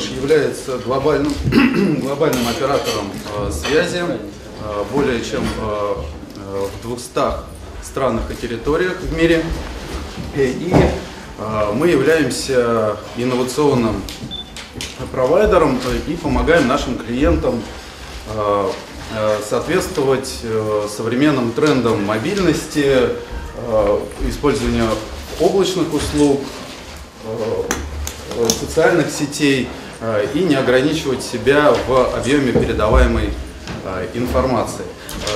Orange является глобальным, глобальным оператором э, связи э, более чем э, э, в 200 странах и территориях в мире. И, и э, мы являемся инновационным провайдером э, и помогаем нашим клиентам э, э, соответствовать э, современным трендам мобильности, э, использования облачных услуг, э, социальных сетей э, и не ограничивать себя в объеме передаваемой э, информации.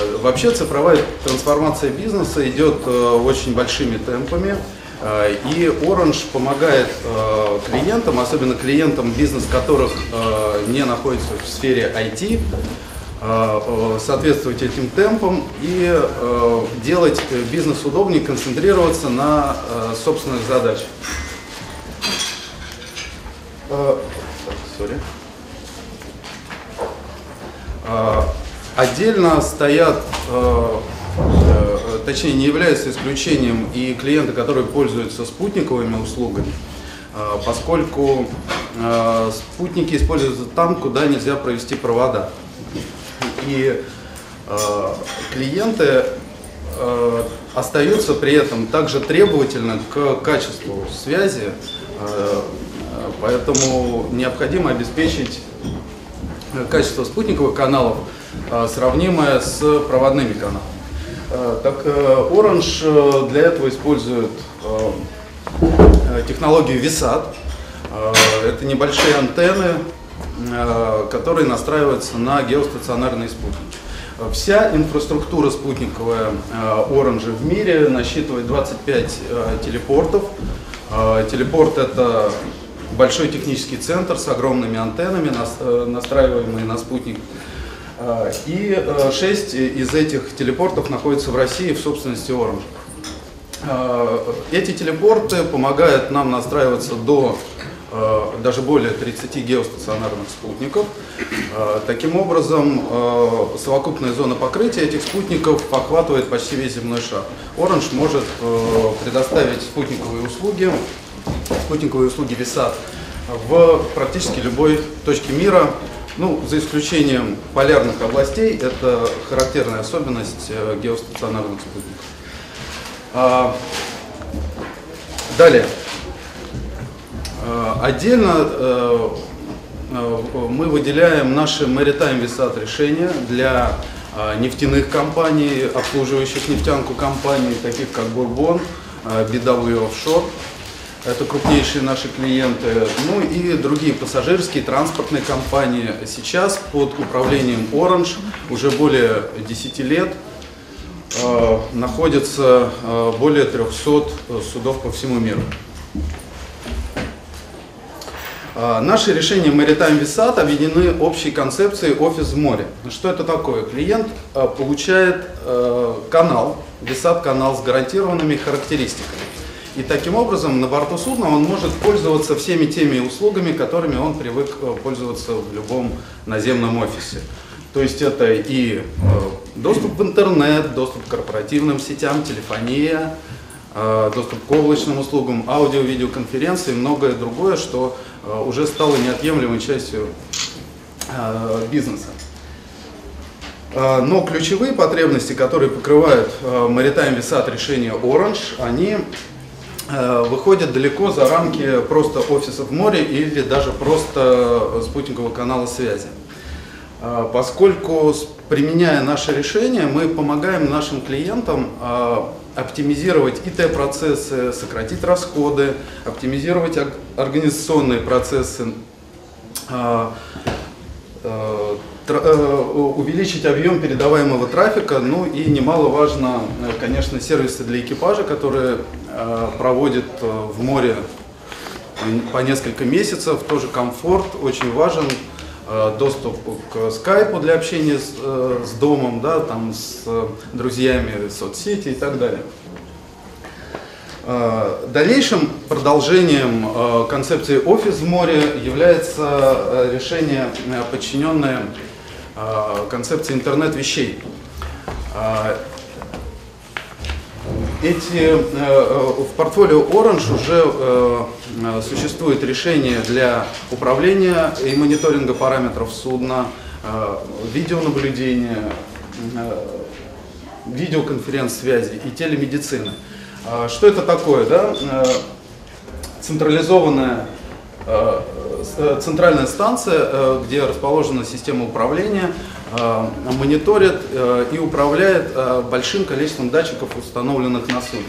Э, Вообще цифровая трансформация бизнеса идет э, очень большими темпами. Э, И Orange помогает э, клиентам, особенно клиентам, бизнес которых э, не находится в сфере IT, э, э, соответствовать этим темпам и э, делать э, бизнес удобнее, концентрироваться на э, собственных задачах. Sorry. Э, Отдельно стоят, э, э, точнее не являются исключением и клиенты, которые пользуются спутниковыми услугами, э, поскольку спутники используются там, куда нельзя провести провода. И клиенты остаются при этом также требовательны к качеству связи, поэтому необходимо обеспечить э, качество спутниковых каналов э, сравнимое с проводными каналами. Э, Так Orange для этого использует технологию VSAT. Это небольшие антенны, которые настраиваются на геостационарные спутники. Вся инфраструктура спутниковая Orange в мире насчитывает 25 э, телепортов. Телепорт это большой технический центр с огромными антеннами, э, настраиваемые на спутник. Э, И 6 из этих телепортов находятся в России в собственности Orange. Э, Эти телепорты помогают нам настраиваться до э, даже более 30 геостационарных спутников. Э, Таким образом, э, совокупная зона покрытия этих спутников охватывает почти весь земной шар. Orange может э, предоставить спутниковые услуги, спутниковые услуги VSAT в практически любой точке мира, ну, за исключением полярных областей, это характерная особенность э, геостационарных спутников. А, Далее. А, Отдельно э, э, мы выделяем наши Maritime Visat решения для а, нефтяных компаний, обслуживающих нефтянку компаний, таких как а, BW Offshore. Это крупнейшие наши клиенты. Ну и другие пассажирские, транспортные компании. Сейчас под управлением Orange уже более 10 лет э, находится э, более 300 судов по всему миру. А, Наши решения Maritime Visat объединены общей концепцией офис в море. Что это такое? Клиент а, получает э, канал, Visat канал с гарантированными характеристиками. И таким образом на борту судна он может пользоваться всеми теми услугами, которыми он привык э, пользоваться в любом наземном офисе. То есть это и э, доступ в интернет, доступ к корпоративным сетям, телефония, э, доступ к облачным услугам, аудио-видеоконференции и многое другое, что уже стало неотъемлемой частью бизнеса. Но ключевые потребности, которые покрывают Maritime Visat решения Orange, они выходят далеко за рамки просто офисов море или даже просто спутникового канала связи. Э, Поскольку, применяя наше решение, мы помогаем нашим клиентам э, оптимизировать ИТ-процессы, сократить расходы, оптимизировать ор- организационные процессы, э, э, э, увеличить объем передаваемого трафика, ну и немаловажно, э, конечно, сервисы для экипажа, которые э, проводят э, в море по несколько месяцев, тоже комфорт очень важен, э, доступ к скайпу для общения с, э, с домом, да, там, с э, друзьями, соцсети и так далее. Э, Дальнейшим продолжением э, концепции «Офис в море» является э, решение, подчиненное концепции интернет вещей. Эти, в портфолио Orange уже существует решение для управления и мониторинга параметров судна, видеонаблюдения, видеоконференц-связи и телемедицины. Что это такое? Да? Централизованная Э, центральная станция, э, где расположена система управления, э, мониторит и управляет большим количеством датчиков, установленных на судне.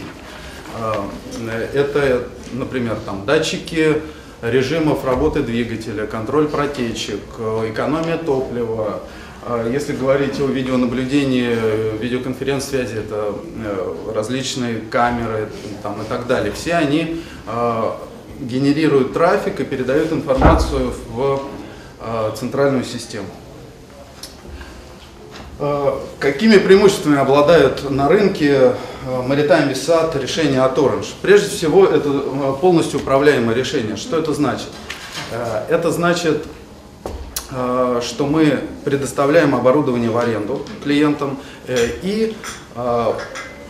Это, например, там, датчики режимов работы двигателя, контроль протечек, экономия топлива. Если говорить о видеонаблюдении, видеоконференц-связи, это различные камеры там, и так далее. Все они генерируют трафик и передают информацию в э, центральную систему. Э, какими преимуществами обладают на рынке э, Maritime Visat решения от Orange? Прежде всего, это полностью управляемое решение. Что это значит? Это значит, что мы предоставляем оборудование в аренду клиентам и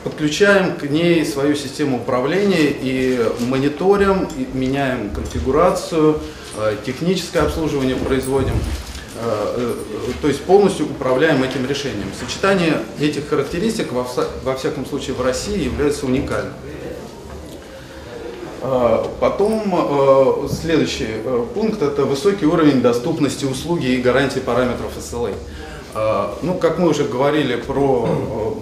подключаем к ней свою систему управления и мониторим, и меняем конфигурацию, э, техническое обслуживание производим, э, э, то есть полностью управляем этим решением. Сочетание этих характеристик во всяком случае в России является уникальным. Потом следующий пункт – это высокий уровень доступности услуги и гарантии параметров SLA. Ну, как мы уже говорили про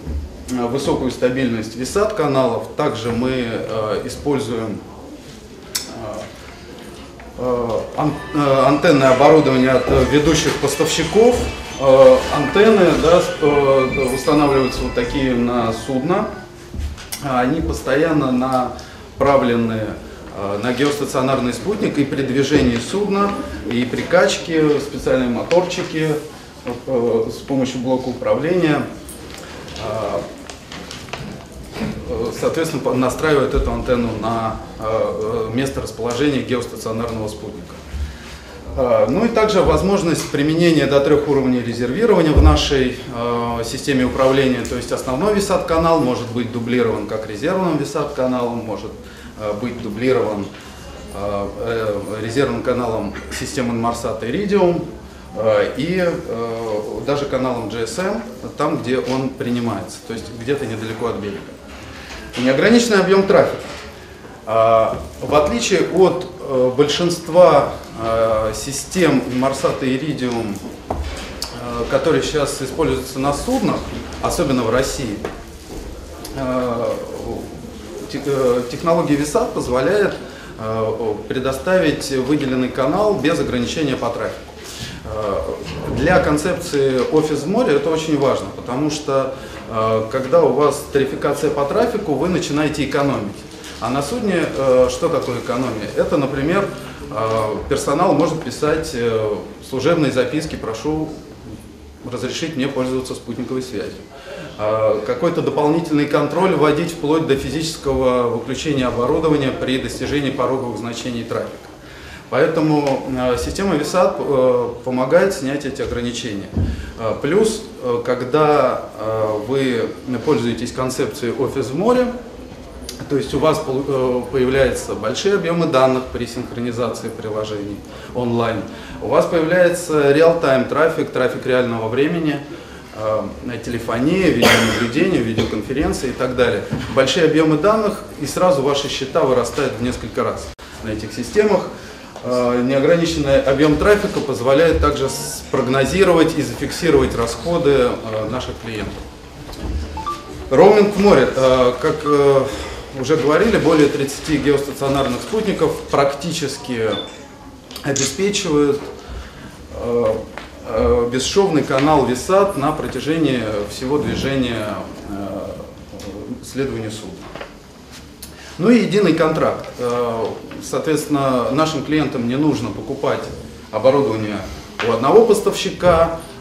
Э, высокую стабильность висат каналов. Также мы э, используем э, антенное оборудование от ведущих поставщиков. Антенны да, устанавливаются вот такие на судно. Они постоянно направлены на геостационарный спутник и при движении судна, и при качке специальные моторчики с помощью блока управления соответственно, настраивает эту антенну на э, место расположения геостационарного спутника. Э, ну и также возможность применения до трех уровней резервирования в нашей э, системе управления. То есть основной висат-канал может быть дублирован как резервным висат-каналом, может быть дублирован резервным каналом системы Inmarsat Iridium и даже каналом GSM, там, где он принимается, то есть где-то недалеко от берега неограниченный объем трафика. А, в отличие от э, большинства э, систем Inmarsat и Iridium, э, которые сейчас используются на суднах, особенно в России, технология VSAT позволяет предоставить выделенный канал без ограничения по трафику. Для концепции офис в море это очень важно, потому что Э, когда у вас тарификация по трафику, вы начинаете экономить. А на судне э, что такое экономия? Это, например, э, персонал может писать служебные записки, прошу разрешить мне пользоваться спутниковой связью. Какой-то дополнительный контроль вводить вплоть до физического выключения оборудования при достижении пороговых значений трафика. Поэтому э, система VSAT э, помогает снять эти ограничения. Э, плюс, когда вы пользуетесь концепцией офис в море, то есть у вас появляются большие объемы данных при синхронизации приложений онлайн. У вас появляется реал-тайм трафик, трафик реального времени, телефония, видеонаблюдение, видеоконференции и так далее. Большие объемы данных, и сразу ваши счета вырастают в несколько раз на этих системах. Э, неограниченный объем трафика позволяет также спрогнозировать и зафиксировать расходы э, наших клиентов. Роуминг в море. Э, как уже говорили, более 30 геостационарных спутников практически обеспечивают бесшовный канал ВИСАТ на протяжении всего движения следования судна. Ну и единый контракт. Э, соответственно, нашим клиентам не нужно покупать оборудование у одного поставщика, э,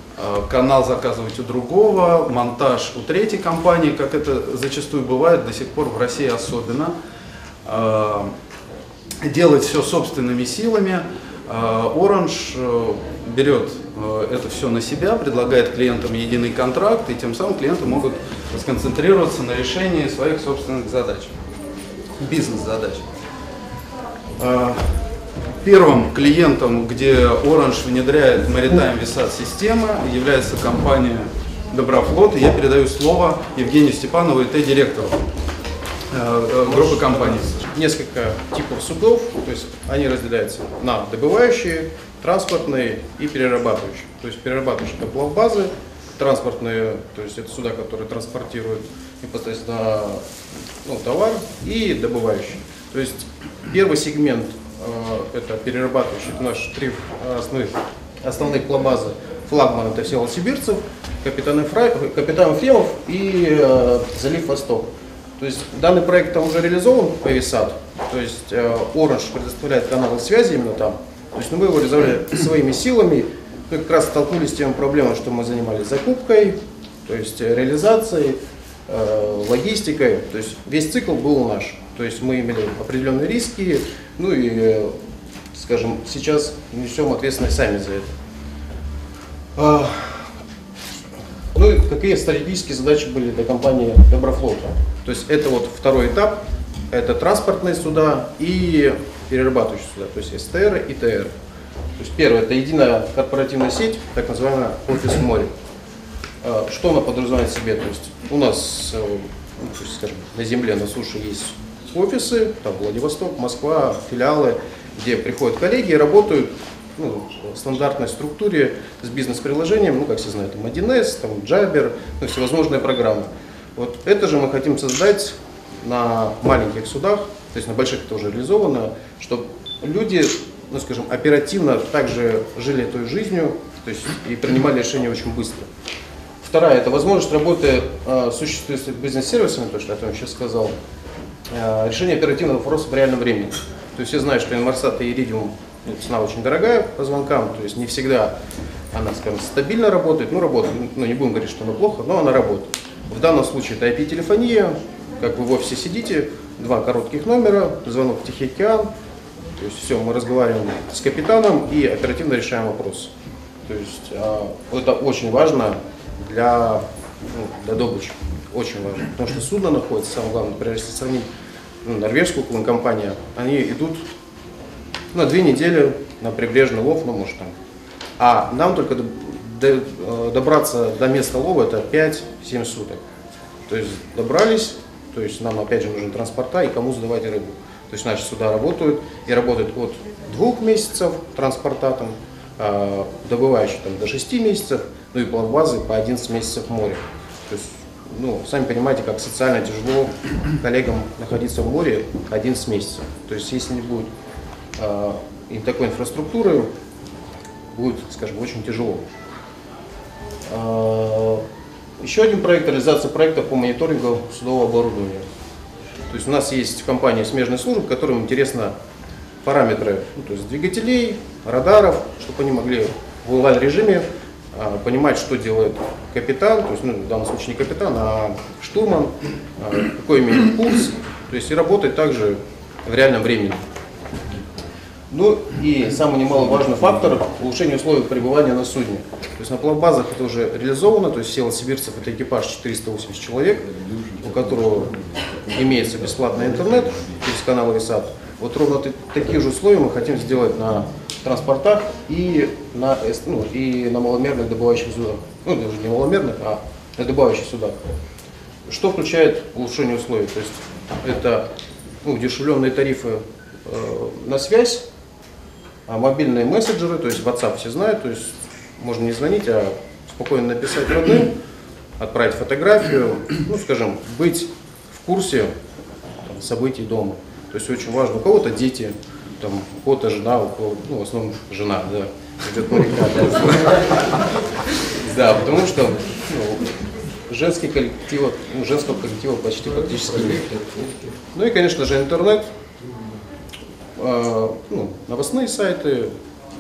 канал заказывать у другого, монтаж у третьей компании, как это зачастую бывает до сих пор в России особенно. Э, делать все собственными силами. Orange берет это все на себя, предлагает клиентам единый контракт, и тем самым клиенты могут сконцентрироваться на решении своих собственных задач, бизнес-задач. Первым клиентом, где Orange внедряет Maritime Visat системы, является компания Доброфлот. И я передаю слово Евгению Степанову, ИТ-директору э, э, группы компаний. Несколько типов судов, то есть они разделяются на добывающие, транспортные и перерабатывающие. То есть перерабатывающие это плавбазы, транспортные, то есть это суда, которые транспортируют непосредственно ну, товар, и добывающие. То есть первый сегмент это перерабатывающий, наши три основных, основных плабазы. Флагман это все Сибирцев, капитан, Фра... капитан Фремов и э, залив Восток. То есть данный проект там уже реализован по ВИСАТ, то есть э, Orange предоставляет каналы связи именно там. То есть ну, мы его реализовали своими силами, мы как раз столкнулись с тем проблемой, что мы занимались закупкой, то есть реализацией, э, логистикой, то есть весь цикл был наш. То есть мы имели определенные риски, ну и, скажем, сейчас несем ответственность сами за это. А, ну и какие стратегические задачи были для компании Доброфлота? То есть это вот второй этап, это транспортные суда и перерабатывающие суда, то есть СТР и ТР. То есть первое, это единая корпоративная сеть, так называемая офис море. А, что она подразумевает себе? То есть у нас, э, ну, скажем, на земле, на суше есть офисы, там Владивосток, Москва, филиалы, где приходят коллеги и работают ну, в стандартной структуре с бизнес-приложением, ну, как все знают, там 1С, там Jabber, ну, всевозможные программы. Вот это же мы хотим создать на маленьких судах, то есть на больших это уже реализовано, чтобы люди, ну, скажем, оперативно также жили той жизнью, то есть и принимали решения очень быстро. Вторая – это возможность работы э, существующими бизнес-сервисами, то, что я вам сейчас сказал, Э, решение оперативного вопроса в реальном времени. То есть все знают, что Инмарсат и Иридиум ну, цена очень дорогая по звонкам, то есть не всегда она, скажем, стабильно работает, ну работает, ну не будем говорить, что она плохо, но она работает. В данном случае это IP-телефония, как вы в офисе сидите, два коротких номера, звонок в Тихий океан, то есть все, мы разговариваем с капитаном и оперативно решаем вопрос. То есть э, это очень важно для, ну, для добычи, очень важно, потому что судно находится, самое главное, например, если сравнить ну, норвежскую компания, они идут на две недели на прибрежный лов, ну, может там. А нам только э, добраться до места лова это 5-7 суток. То есть добрались, то есть нам опять же нужны транспорта и кому сдавать рыбу. То есть наши суда работают и работают от двух месяцев транспорта, там, э, добывающие там, до 6 месяцев, ну и плавбазы по 11 месяцев в море. То есть ну, сами понимаете, как социально тяжело коллегам находиться в море 11 месяцев. То есть, если не будет э, такой инфраструктуры, будет, скажем, очень тяжело. Э, еще один проект, реализация проекта по мониторингу судового оборудования. То есть у нас есть компания смежной службы, которым интересно параметры ну, то есть двигателей, радаров, чтобы они могли в онлайн-режиме а, понимать, что делает капитан, то есть, ну, в данном случае не капитан, а штурман, а, какой имеет курс, то есть и работать также в реальном времени. Ну и самый немаловажный фактор – улучшение условий пребывания на судне. То есть на плавбазах это уже реализовано, то есть села сибирцев – это экипаж 480 человек, у которого имеется бесплатный интернет через канал ИСАТ. Вот ровно такие же условия мы хотим сделать на транспортах и на, ну, и на маломерных добывающих судах. Ну, даже не маломерных, а на добывающих судах. Что включает улучшение условий? То есть это ну, удешевленные тарифы э, на связь, а мобильные мессенджеры, то есть WhatsApp все знают, то есть можно не звонить, а спокойно написать родным, отправить фотографию, ну, скажем, быть в курсе там, событий дома. То есть очень важно. У кого-то дети, там, кого-то жена, у кого ну, в основном жена, да, идет моряка. Да. потому что ну, женский коллектив, ну, женского коллектива почти практически нет. Ну и, конечно же, интернет, э, ну, новостные сайты,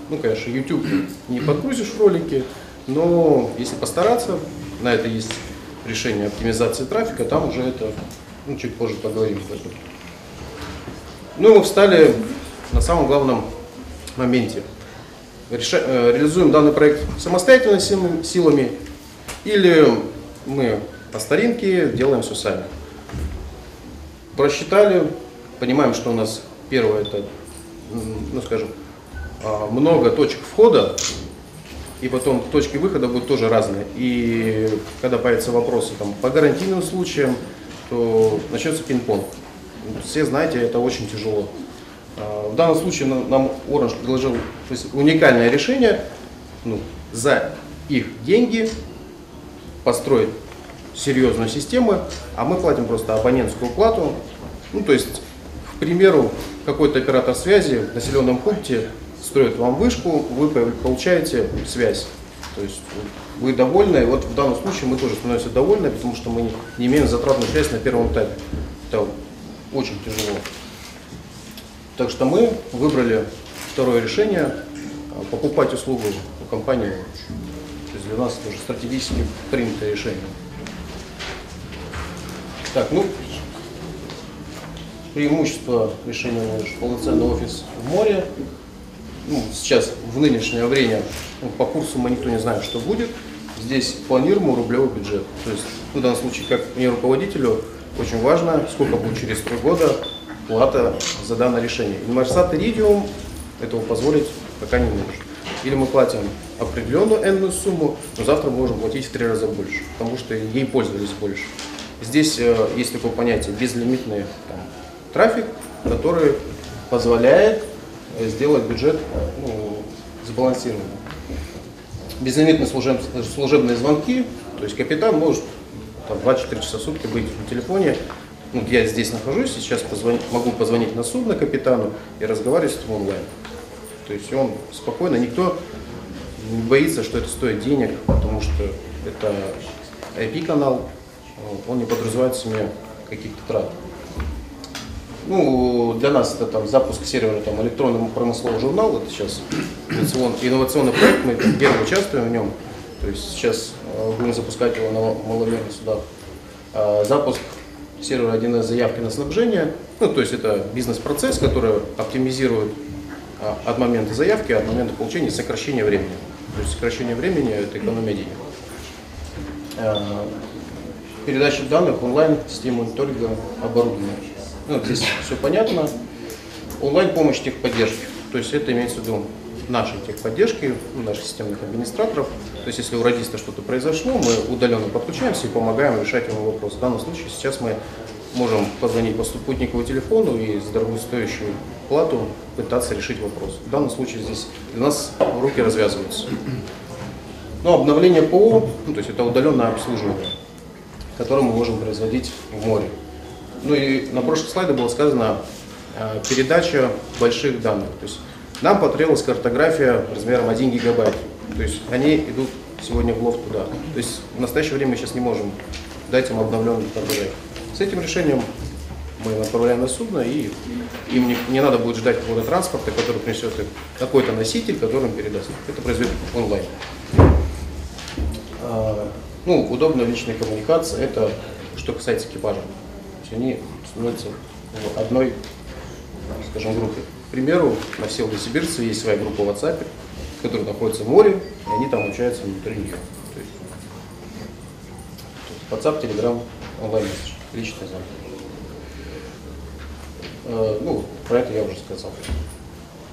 ну, конечно, YouTube не подгрузишь ролики, но если постараться, на это есть решение оптимизации трафика, там уже это, ну, чуть позже поговорим об этом. Ну мы встали на самом главном моменте. э, реализуем данный проект самостоятельно силами, или мы по старинке делаем все сами. Просчитали, понимаем, что у нас первое это, ну скажем, а, много точек входа, и потом точки выхода будут тоже разные. И когда появятся вопросы там, по гарантийным случаям, то начнется пинг-понг. Все знаете, это очень тяжело. А, В данном случае нам Orange предложил то есть уникальное решение ну, за их деньги построить серьезную систему, а мы платим просто абонентскую плату. Ну, то есть, к примеру, какой-то оператор связи в населенном пункте строит вам вышку, вы по- получаете связь. То есть вы довольны, и вот в данном случае мы тоже становимся довольны, потому что мы не имеем затратную связь на первом этапе. Это очень тяжело. Так что мы выбрали второе решение, а, покупать услугу у компании. То есть для нас это уже стратегически принятое решение. Так, ну, преимущество решения полноценный офис в море. Ну, сейчас, в нынешнее время, ну, по курсу мы никто не знает, что будет. Здесь планируемый рублевый бюджет. То есть, в данном случае, как мне руководителю, очень важно, сколько будет через три года плата за данное решение. Инмарсат Иридиум этого позволить пока не может. Или мы платим определенную энную сумму, но завтра мы можем платить в три раза больше, потому что ей пользовались больше. Здесь э, есть такое понятие безлимитный там, трафик, который позволяет э, сделать бюджет ну, сбалансированным. Безлимитные служеб- служебные звонки, то есть капитан может там, 2-4 часа в сутки быть на телефоне. Ну, я здесь нахожусь, сейчас позвон- могу позвонить на судно капитану и разговаривать с ним онлайн. То есть он спокойно, никто не боится, что это стоит денег, потому что это IP-канал, он не подразумевает в себе каких-то трат. Ну, для нас это там запуск сервера там, электронный промысловый журнал, это сейчас инновацион- инновационный проект, мы там первый участвуем в нем. То есть сейчас э, будем запускать его на маломерных судах. А, Запуск сервера 1С заявки на снабжение, ну, то есть это бизнес-процесс, который оптимизирует а, от момента заявки, от момента получения сокращение времени. То есть сокращение времени – это экономия денег. А, Передача данных онлайн, система мониторинга оборудования. Ну, здесь все понятно. Онлайн-помощь техподдержки. То есть это имеется в виду нашей техподдержки, наших системных администраторов. То есть если у радиста что-то произошло, мы удаленно подключаемся и помогаем решать ему вопрос. В данном случае сейчас мы можем позвонить по спутниковому телефону и за дорогостоящую плату пытаться решить вопрос. В данном случае здесь для нас руки развязываются. Ну, обновление ПО, ну, то есть это удаленное обслуживание, которое мы можем производить в море. Ну и на прошлых слайдах было сказано э, передача больших данных. То есть нам потребовалась картография размером 1 гигабайт. То есть они идут сегодня в лофт туда. То есть в настоящее время мы сейчас не можем дать им обновленную картографию. С этим решением мы направляем на судно, и им не, не надо будет ждать какого-то транспорта, который принесет какой-то носитель, который им передаст. Это произведет онлайн. А, Ну, удобная личная коммуникация, это что касается экипажа. То есть они становятся в одной, скажем, группе. Примеру, на все Новосибирце есть своя группа в WhatsApp, которая находится в море, и они там общаются внутри нее. То есть, WhatsApp, Telegram, онлайн-месседж, личный звонок. Э, Ну, про это я уже сказал.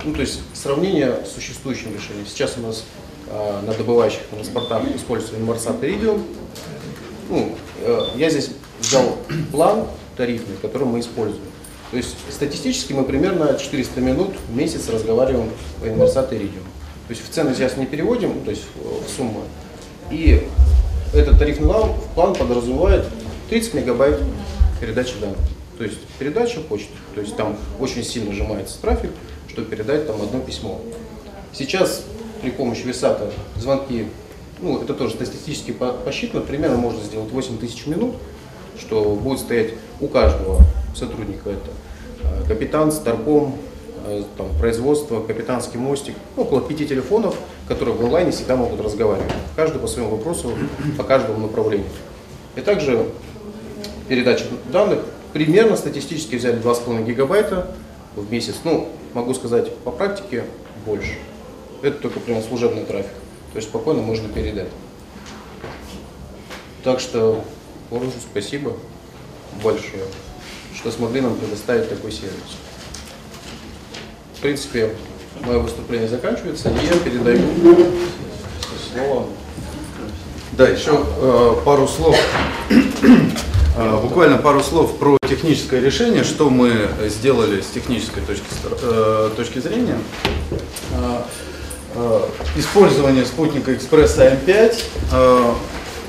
Ну, то есть сравнение с существующим решением. Сейчас у нас э, на добывающих транспортах используется Инмарсат Iridium. Ну, э, я здесь взял план тарифный, который мы используем. То есть статистически мы примерно 400 минут в месяц разговариваем по Инмарсат Iridium. То есть в цену сейчас не переводим, то есть в в сумму. И этот тарифный план, подразумевает 30 мегабайт передачи данных. То есть передача почты. То есть там очень сильно сжимается трафик, чтобы передать там одно письмо. Сейчас при помощи Висата звонки, ну это тоже статистически по- посчитано, примерно можно сделать 8 тысяч минут, что будет стоять у каждого сотрудника это э, капитан, старпом, э, там, производство, капитанский мостик, ну, около пяти телефонов, которые в онлайне всегда могут разговаривать. Каждый по своему вопросу, по каждому направлению. И также передача данных примерно статистически взяли 2,5 гигабайта в месяц. Ну, могу сказать, по практике больше. это только прям служебный трафик. То есть спокойно можно передать. Так что Оружу спасибо большое, что смогли нам предоставить такой сервис. В принципе, мое выступление заканчивается, и я передаю слово. Да, еще э, пару слов, э, буквально пару слов про техническое решение, что мы сделали с технической точки, э, точки зрения. Э, э, использование спутника Экспресс АМ5, э,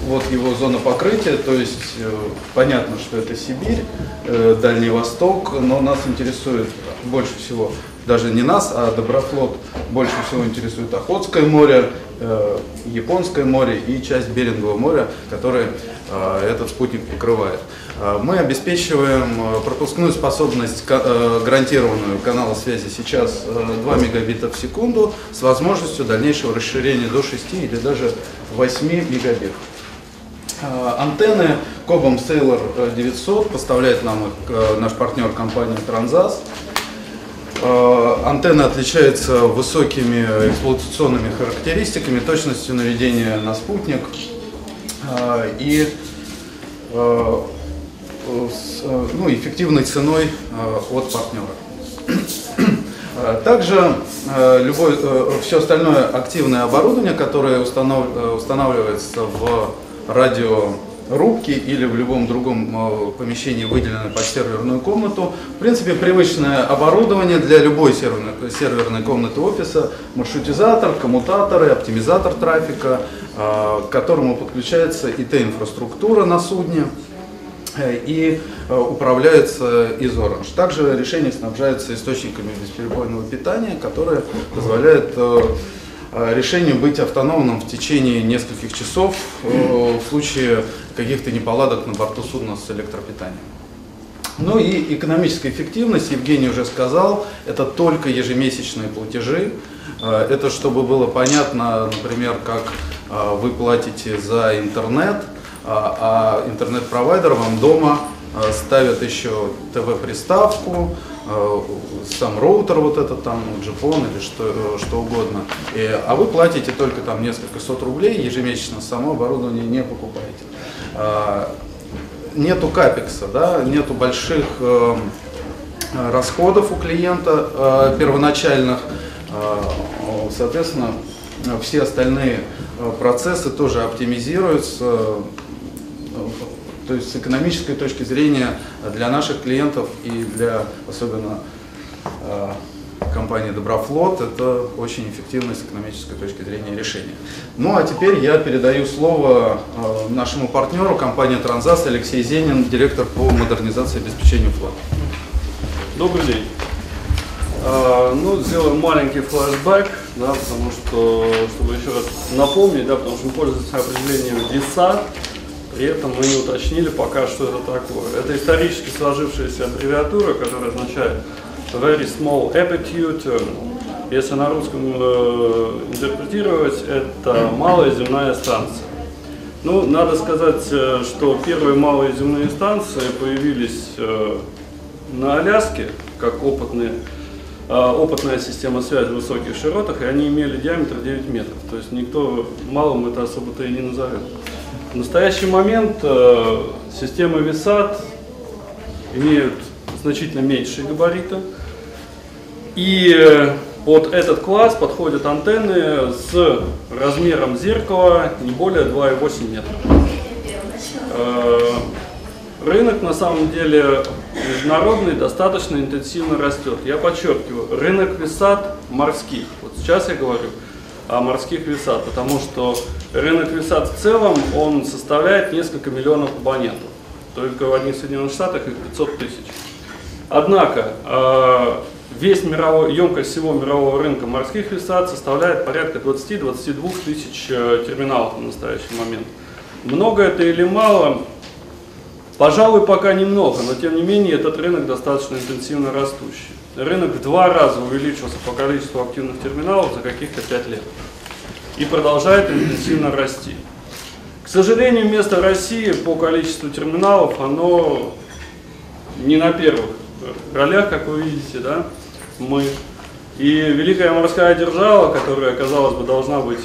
вот его зона покрытия, то есть э, понятно, что это Сибирь, э, Дальний Восток, но нас интересует больше всего даже не нас, а Доброфлот больше всего интересует Охотское море, э, Японское море и часть Берингового моря, который э, этот спутник покрывает. Мы обеспечиваем пропускную способность гарантированную канала связи сейчас 2 мегабита в секунду с возможностью дальнейшего расширения до 6 или даже 8 мегабит. Антенны Cobham Sailor 900 поставляет нам их наш партнер компания Transas. Э, антенна отличается высокими эксплуатационными характеристиками, точностью наведения на спутник э, и э, ну, эффективной ценой от партнера. Также любое, все остальное активное оборудование, которое устанавливается в радио рубки или в любом другом э, помещении, выделенное под серверную комнату. В принципе, привычное оборудование для любой серверной, серверной комнаты офиса, маршрутизатор, коммутаторы, оптимизатор трафика, э, к которому подключается ИТ-инфраструктура на судне э, и управляется из Orange. Также решение снабжается источниками бесперебойного питания, которые позволяют решение быть автономным в течение нескольких часов э, в случае каких-то неполадок на борту судна с электропитанием. Ну и экономическая эффективность, Евгений уже сказал, это только ежемесячные платежи. Э, это чтобы было понятно, например, как вы платите за интернет, а интернет-провайдер вам дома ставит еще ТВ-приставку, Э, сам роутер вот этот там, джипон или что, что угодно. И, а вы платите только там несколько сот рублей ежемесячно, само оборудование не покупаете. А, нету капекса, да, нету больших э, расходов у клиента э, первоначальных, э, соответственно, все остальные э, процессы тоже оптимизируются, то есть с экономической точки зрения для наших клиентов и для особенно э, компании Доброфлот это очень эффективное с экономической точки зрения решение. Ну а теперь я передаю слово э, нашему партнеру, компании Транзас Алексей Зенин, директор по модернизации и обеспечению флота. Добрый день. Uh, ну, сделаем маленький флешбэк, да, потому что, чтобы еще раз напомнить, да, потому что мы пользуемся определением DISA, при этом мы не уточнили пока, что это такое. Это исторически сложившаяся аббревиатура, которая означает Very Small Terminal. Если на русском э, интерпретировать, это малая земная станция. Ну, надо сказать, э, что первые малые земные станции появились э, на Аляске, как опытные, э, опытная система связи в высоких широтах, и они имели диаметр 9 метров. То есть никто малым это особо-то и не назовет. В настоящий момент э, системы VSAT имеют значительно меньшие габариты. И э, под этот класс подходят антенны с размером зеркала не более 2,8 метра. Э, рынок на самом деле международный достаточно интенсивно растет. Я подчеркиваю, рынок висат морских. Вот сейчас я говорю морских висат, потому что рынок висат в целом, он составляет несколько миллионов абонентов. Только в одних Соединенных Штатах их 500 тысяч. Однако, э, весь мировой, емкость всего мирового рынка морских висат составляет порядка 20-22 тысяч э, терминалов на настоящий момент. Много это или мало? Пожалуй, пока немного, но тем не менее этот рынок достаточно интенсивно растущий. Рынок в два раза увеличился по количеству активных терминалов за каких-то 5 лет и продолжает интенсивно расти. К сожалению, место России по количеству терминалов, оно не на первых ролях, как вы видите, да, мы И великая морская держава, которая, казалось бы, должна быть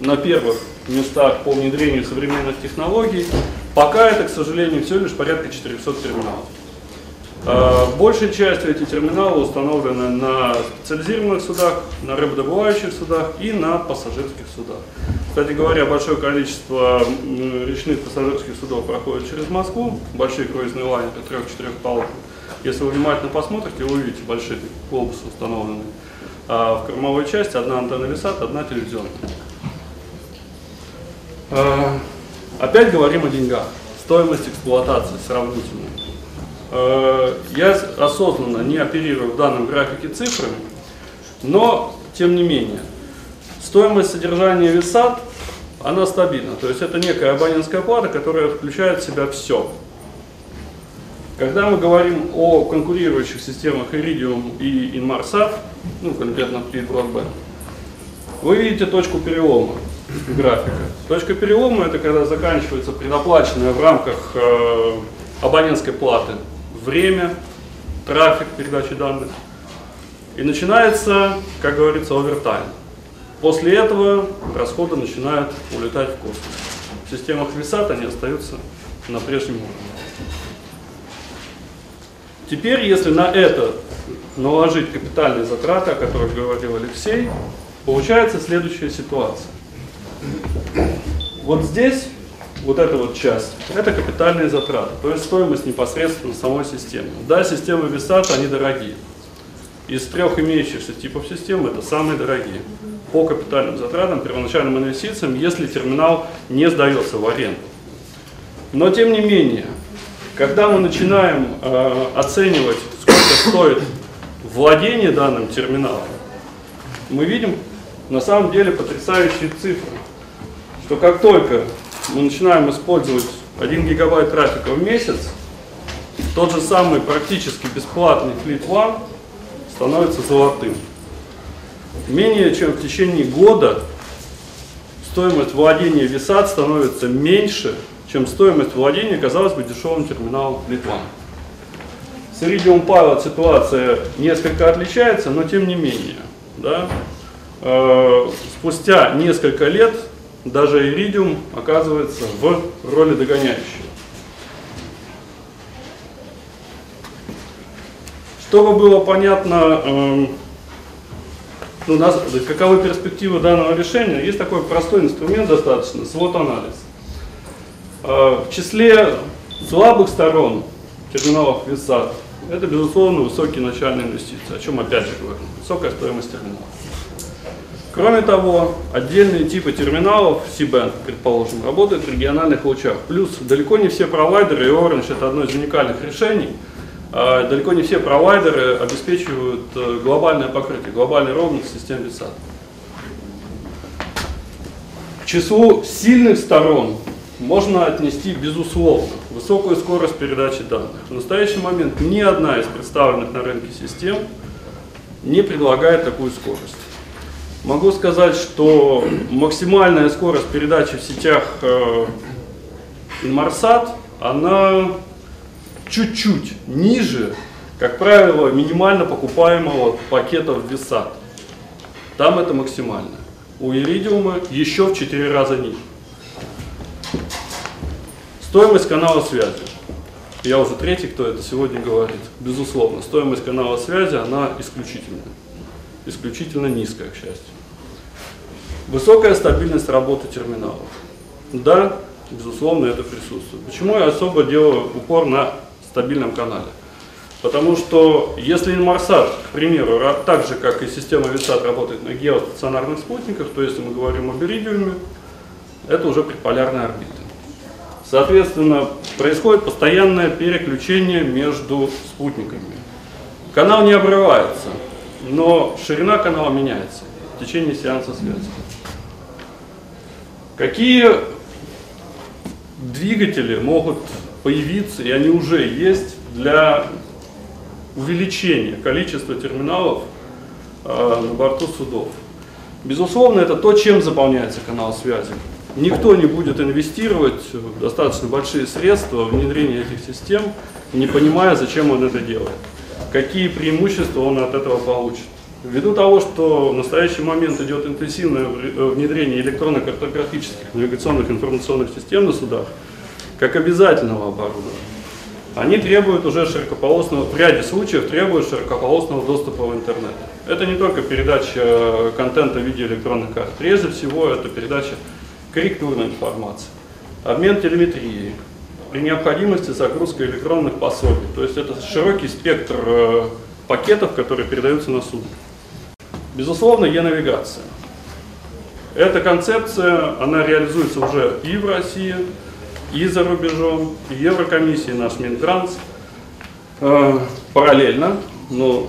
на первых местах по внедрению современных технологий, пока это, к сожалению, всего лишь порядка 400 терминалов. А, большей частью эти терминалы установлены на специализированных судах, на рыбодобывающих судах и на пассажирских судах. Кстати говоря, большое количество речных пассажирских судов проходит через Москву, большие круизные лайнеры трех-четырех палуб. Если вы внимательно посмотрите, вы увидите большие глобусы установленные. А в кормовой части одна антенна висат, одна телевизионная. А, опять говорим о деньгах. Стоимость эксплуатации сравнительная. Э, я осознанно не оперирую в данном графике цифрами, но тем не менее, стоимость содержания висат, она стабильна. То есть это некая абонентская плата, которая включает в себя все. Когда мы говорим о конкурирующих системах Iridium и Inmarsat, ну конкретно при Broadband, вы видите точку перелома графика. Точка перелома это когда заканчивается предоплаченная в рамках э, абонентской платы время, трафик передачи данных. И начинается, как говорится, овертайм. После этого расходы начинают улетать в космос. В системах VSAT они остаются на прежнем уровне. Теперь, если на это наложить капитальные затраты, о которых говорил Алексей, получается следующая ситуация. Вот здесь вот эта вот часть, это капитальные затраты, то есть стоимость непосредственно самой системы. Да, системы VSAT, они дорогие. Из трех имеющихся типов систем это самые дорогие по капитальным затратам, первоначальным инвестициям, если терминал не сдается в аренду. Но тем не менее, когда мы начинаем э, оценивать, сколько стоит владение данным терминалом, мы видим на самом деле потрясающие цифры, что как только мы начинаем использовать 1 гигабайт трафика в месяц, тот же самый практически бесплатный Fleet One становится золотым. Менее чем в течение года стоимость владения VSAT становится меньше, чем стоимость владения, казалось бы, дешевым терминалом Fleet One. С Iridium Pilot ситуация несколько отличается, но тем не менее. Да, э, спустя несколько лет даже иридиум оказывается в роли догоняющего. Чтобы было понятно, э, ну, нас, каковы перспективы данного решения, есть такой простой инструмент достаточно, свод-анализ. Э, в числе слабых сторон терминалов VSAT это, безусловно, высокие начальные инвестиции, о чем опять же говорим, высокая стоимость терминалов. Кроме того, отдельные типы терминалов, C-Band, предположим, работают в региональных лучах. Плюс далеко не все провайдеры, и Orange это одно из уникальных решений, а далеко не все провайдеры обеспечивают э, глобальное покрытие, глобальный роуминг систем VSAT. К числу сильных сторон можно отнести, безусловно, высокую скорость передачи данных. В настоящий момент ни одна из представленных на рынке систем не предлагает такую скорость. Могу сказать, что максимальная скорость передачи в сетях э, Inmarsat, она чуть-чуть ниже, как правило, минимально покупаемого пакета в VSAT. Там это максимально. У Iridium еще в 4 раза ниже. Стоимость канала связи. Я уже третий, кто это сегодня говорит. Безусловно, стоимость канала связи, она исключительная. Исключительно низкая, к счастью. Высокая стабильность работы терминалов. Да, безусловно, это присутствует. Почему я особо делаю упор на стабильном канале? Потому что если Inmarsat, к примеру, так же, как и система VSAT работает на геостационарных спутниках, то если мы говорим об Iridium, это уже предполярная орбита. Соответственно, происходит постоянное переключение между спутниками. Канал не обрывается, но ширина канала меняется в течение сеанса связи. Какие двигатели могут появиться, и они уже есть, для увеличения количества терминалов э, на борту судов? Безусловно, это то, чем заполняется канал связи. Никто не будет инвестировать достаточно большие средства в внедрение этих систем, не понимая, зачем он это делает. Какие преимущества он от этого получит. Ввиду того, что в настоящий момент идет интенсивное внедрение электронно-картографических навигационных информационных систем на судах, как обязательного оборудования, они требуют уже широкополосного, в ряде случаев требуют широкополосного доступа в интернет. Это не только передача контента в виде электронных карт, прежде всего это передача корректурной информации, обмен телеметрией, при необходимости загрузка электронных пособий. То есть это широкий спектр э, пакетов, которые передаются на суд. Безусловно, е-навигация. Эта концепция, она реализуется уже и в России, и за рубежом, и Еврокомиссии, наш Минтранс. Э, параллельно, но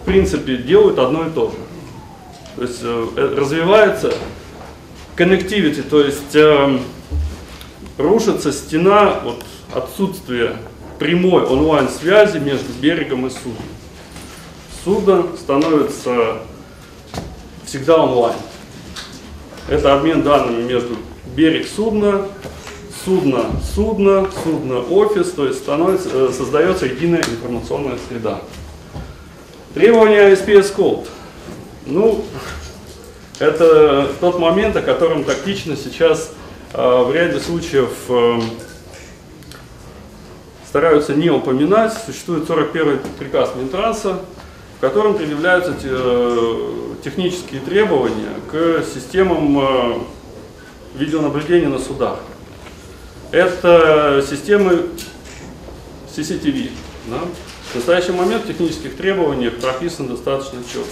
в принципе делают одно и то же. То есть э, развивается connectivity, то есть э, рушится стена вот, отсутствия прямой онлайн-связи между берегом и судном судно становится всегда онлайн. Это обмен данными между берег судна, судно, судно, судно, офис, то есть становится, э, создается единая информационная среда. Требования SPS Code. Ну, это тот момент, о котором тактично сейчас в ряде случаев э, стараются не упоминать. Существует 41 приказ Минтранса, в котором предъявляются э, технические требования к системам э, видеонаблюдения на судах. Это системы CCTV. Да? В настоящий момент в технических требованиях прописано достаточно четко.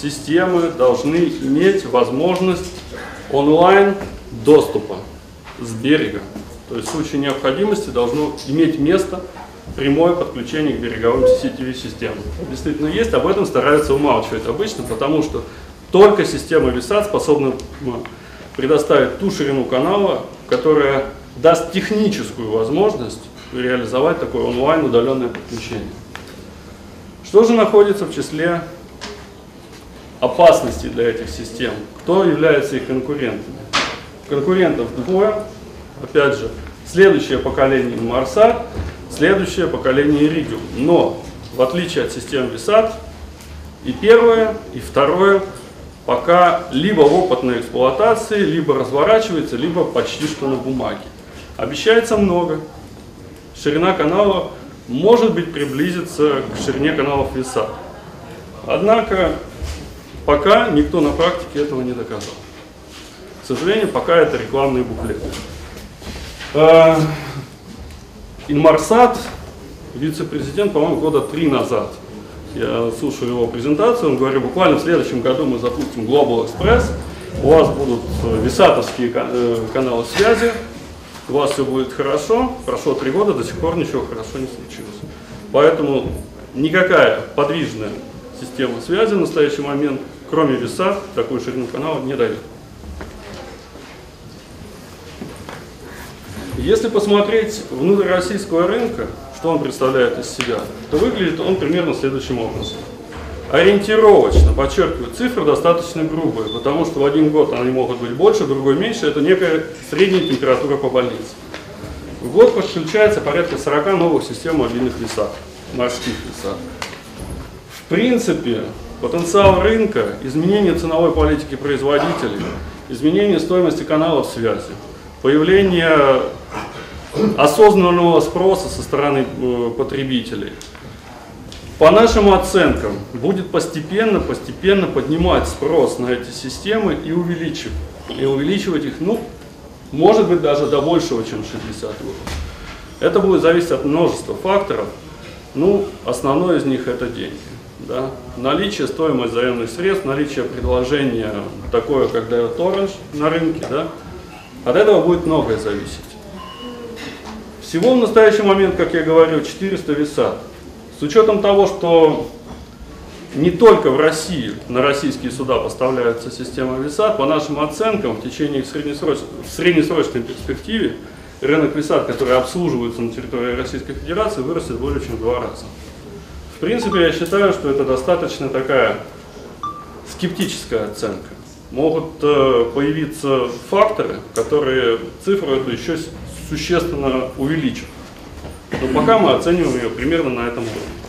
Системы должны иметь возможность онлайн доступа с берега. То есть в случае необходимости должно иметь место прямое подключение к береговым CCTV-системам. Действительно есть, об этом стараются умалчивать обычно, потому что только система VSAT способна предоставить ту ширину канала, которая даст техническую возможность реализовать такое онлайн удаленное подключение. Что же находится в числе опасностей для этих систем? Кто является их конкурентами? Конкурентов двое. Опять же, следующее поколение Марса следующее поколение Iridium. Но, в отличие от систем VSAT, и первое, и второе пока либо в опытной эксплуатации, либо разворачивается, либо почти что на бумаге. Обещается много. Ширина канала может быть приблизиться к ширине каналов VSAT. Однако пока никто на практике этого не доказал. К сожалению, пока это рекламные буклеты. А, Инмарсат, вице-президент, по-моему, года три назад. Я слушаю его презентацию, он говорит, буквально в следующем году мы запустим Global Express, у вас будут э, висатовские э, каналы связи, у вас все будет хорошо, прошло три года, до сих пор ничего хорошо не случилось. Поэтому никакая подвижная система связи в настоящий момент, кроме виса, такую ширину канала не дает. Если посмотреть внутрь российского рынка, что он представляет из себя, то выглядит он примерно следующим образом. Ориентировочно, подчеркиваю, цифры достаточно грубые, потому что в один год они могут быть больше, в другой меньше, это некая средняя температура по больнице. В год подключается порядка 40 новых систем мобильных весов, морских весов. В принципе, потенциал рынка, изменение ценовой политики производителей, изменение стоимости каналов связи, появление осознанного спроса со стороны э, потребителей. По нашим оценкам, будет постепенно, постепенно поднимать спрос на эти системы и увеличивать, и увеличивать их, ну, может быть, даже до большего, чем 60 год. Это будет зависеть от множества факторов. Ну, основной из них это деньги. Да? Наличие, стоимость заемных средств, наличие предложения такое, как дает Orange на рынке, да? От этого будет многое зависеть. Всего в настоящий момент, как я говорю, 400 веса. С учетом того, что не только в России на российские суда поставляется система веса, по нашим оценкам, в течение среднесрочной, в среднесрочной перспективе рынок весат, который обслуживается на территории Российской Федерации, вырастет более чем в два раза. В принципе, я считаю, что это достаточно такая скептическая оценка. Могут э, появиться факторы, которые цифру эту еще существенно увеличит. Но пока мы оцениваем ее примерно на этом уровне.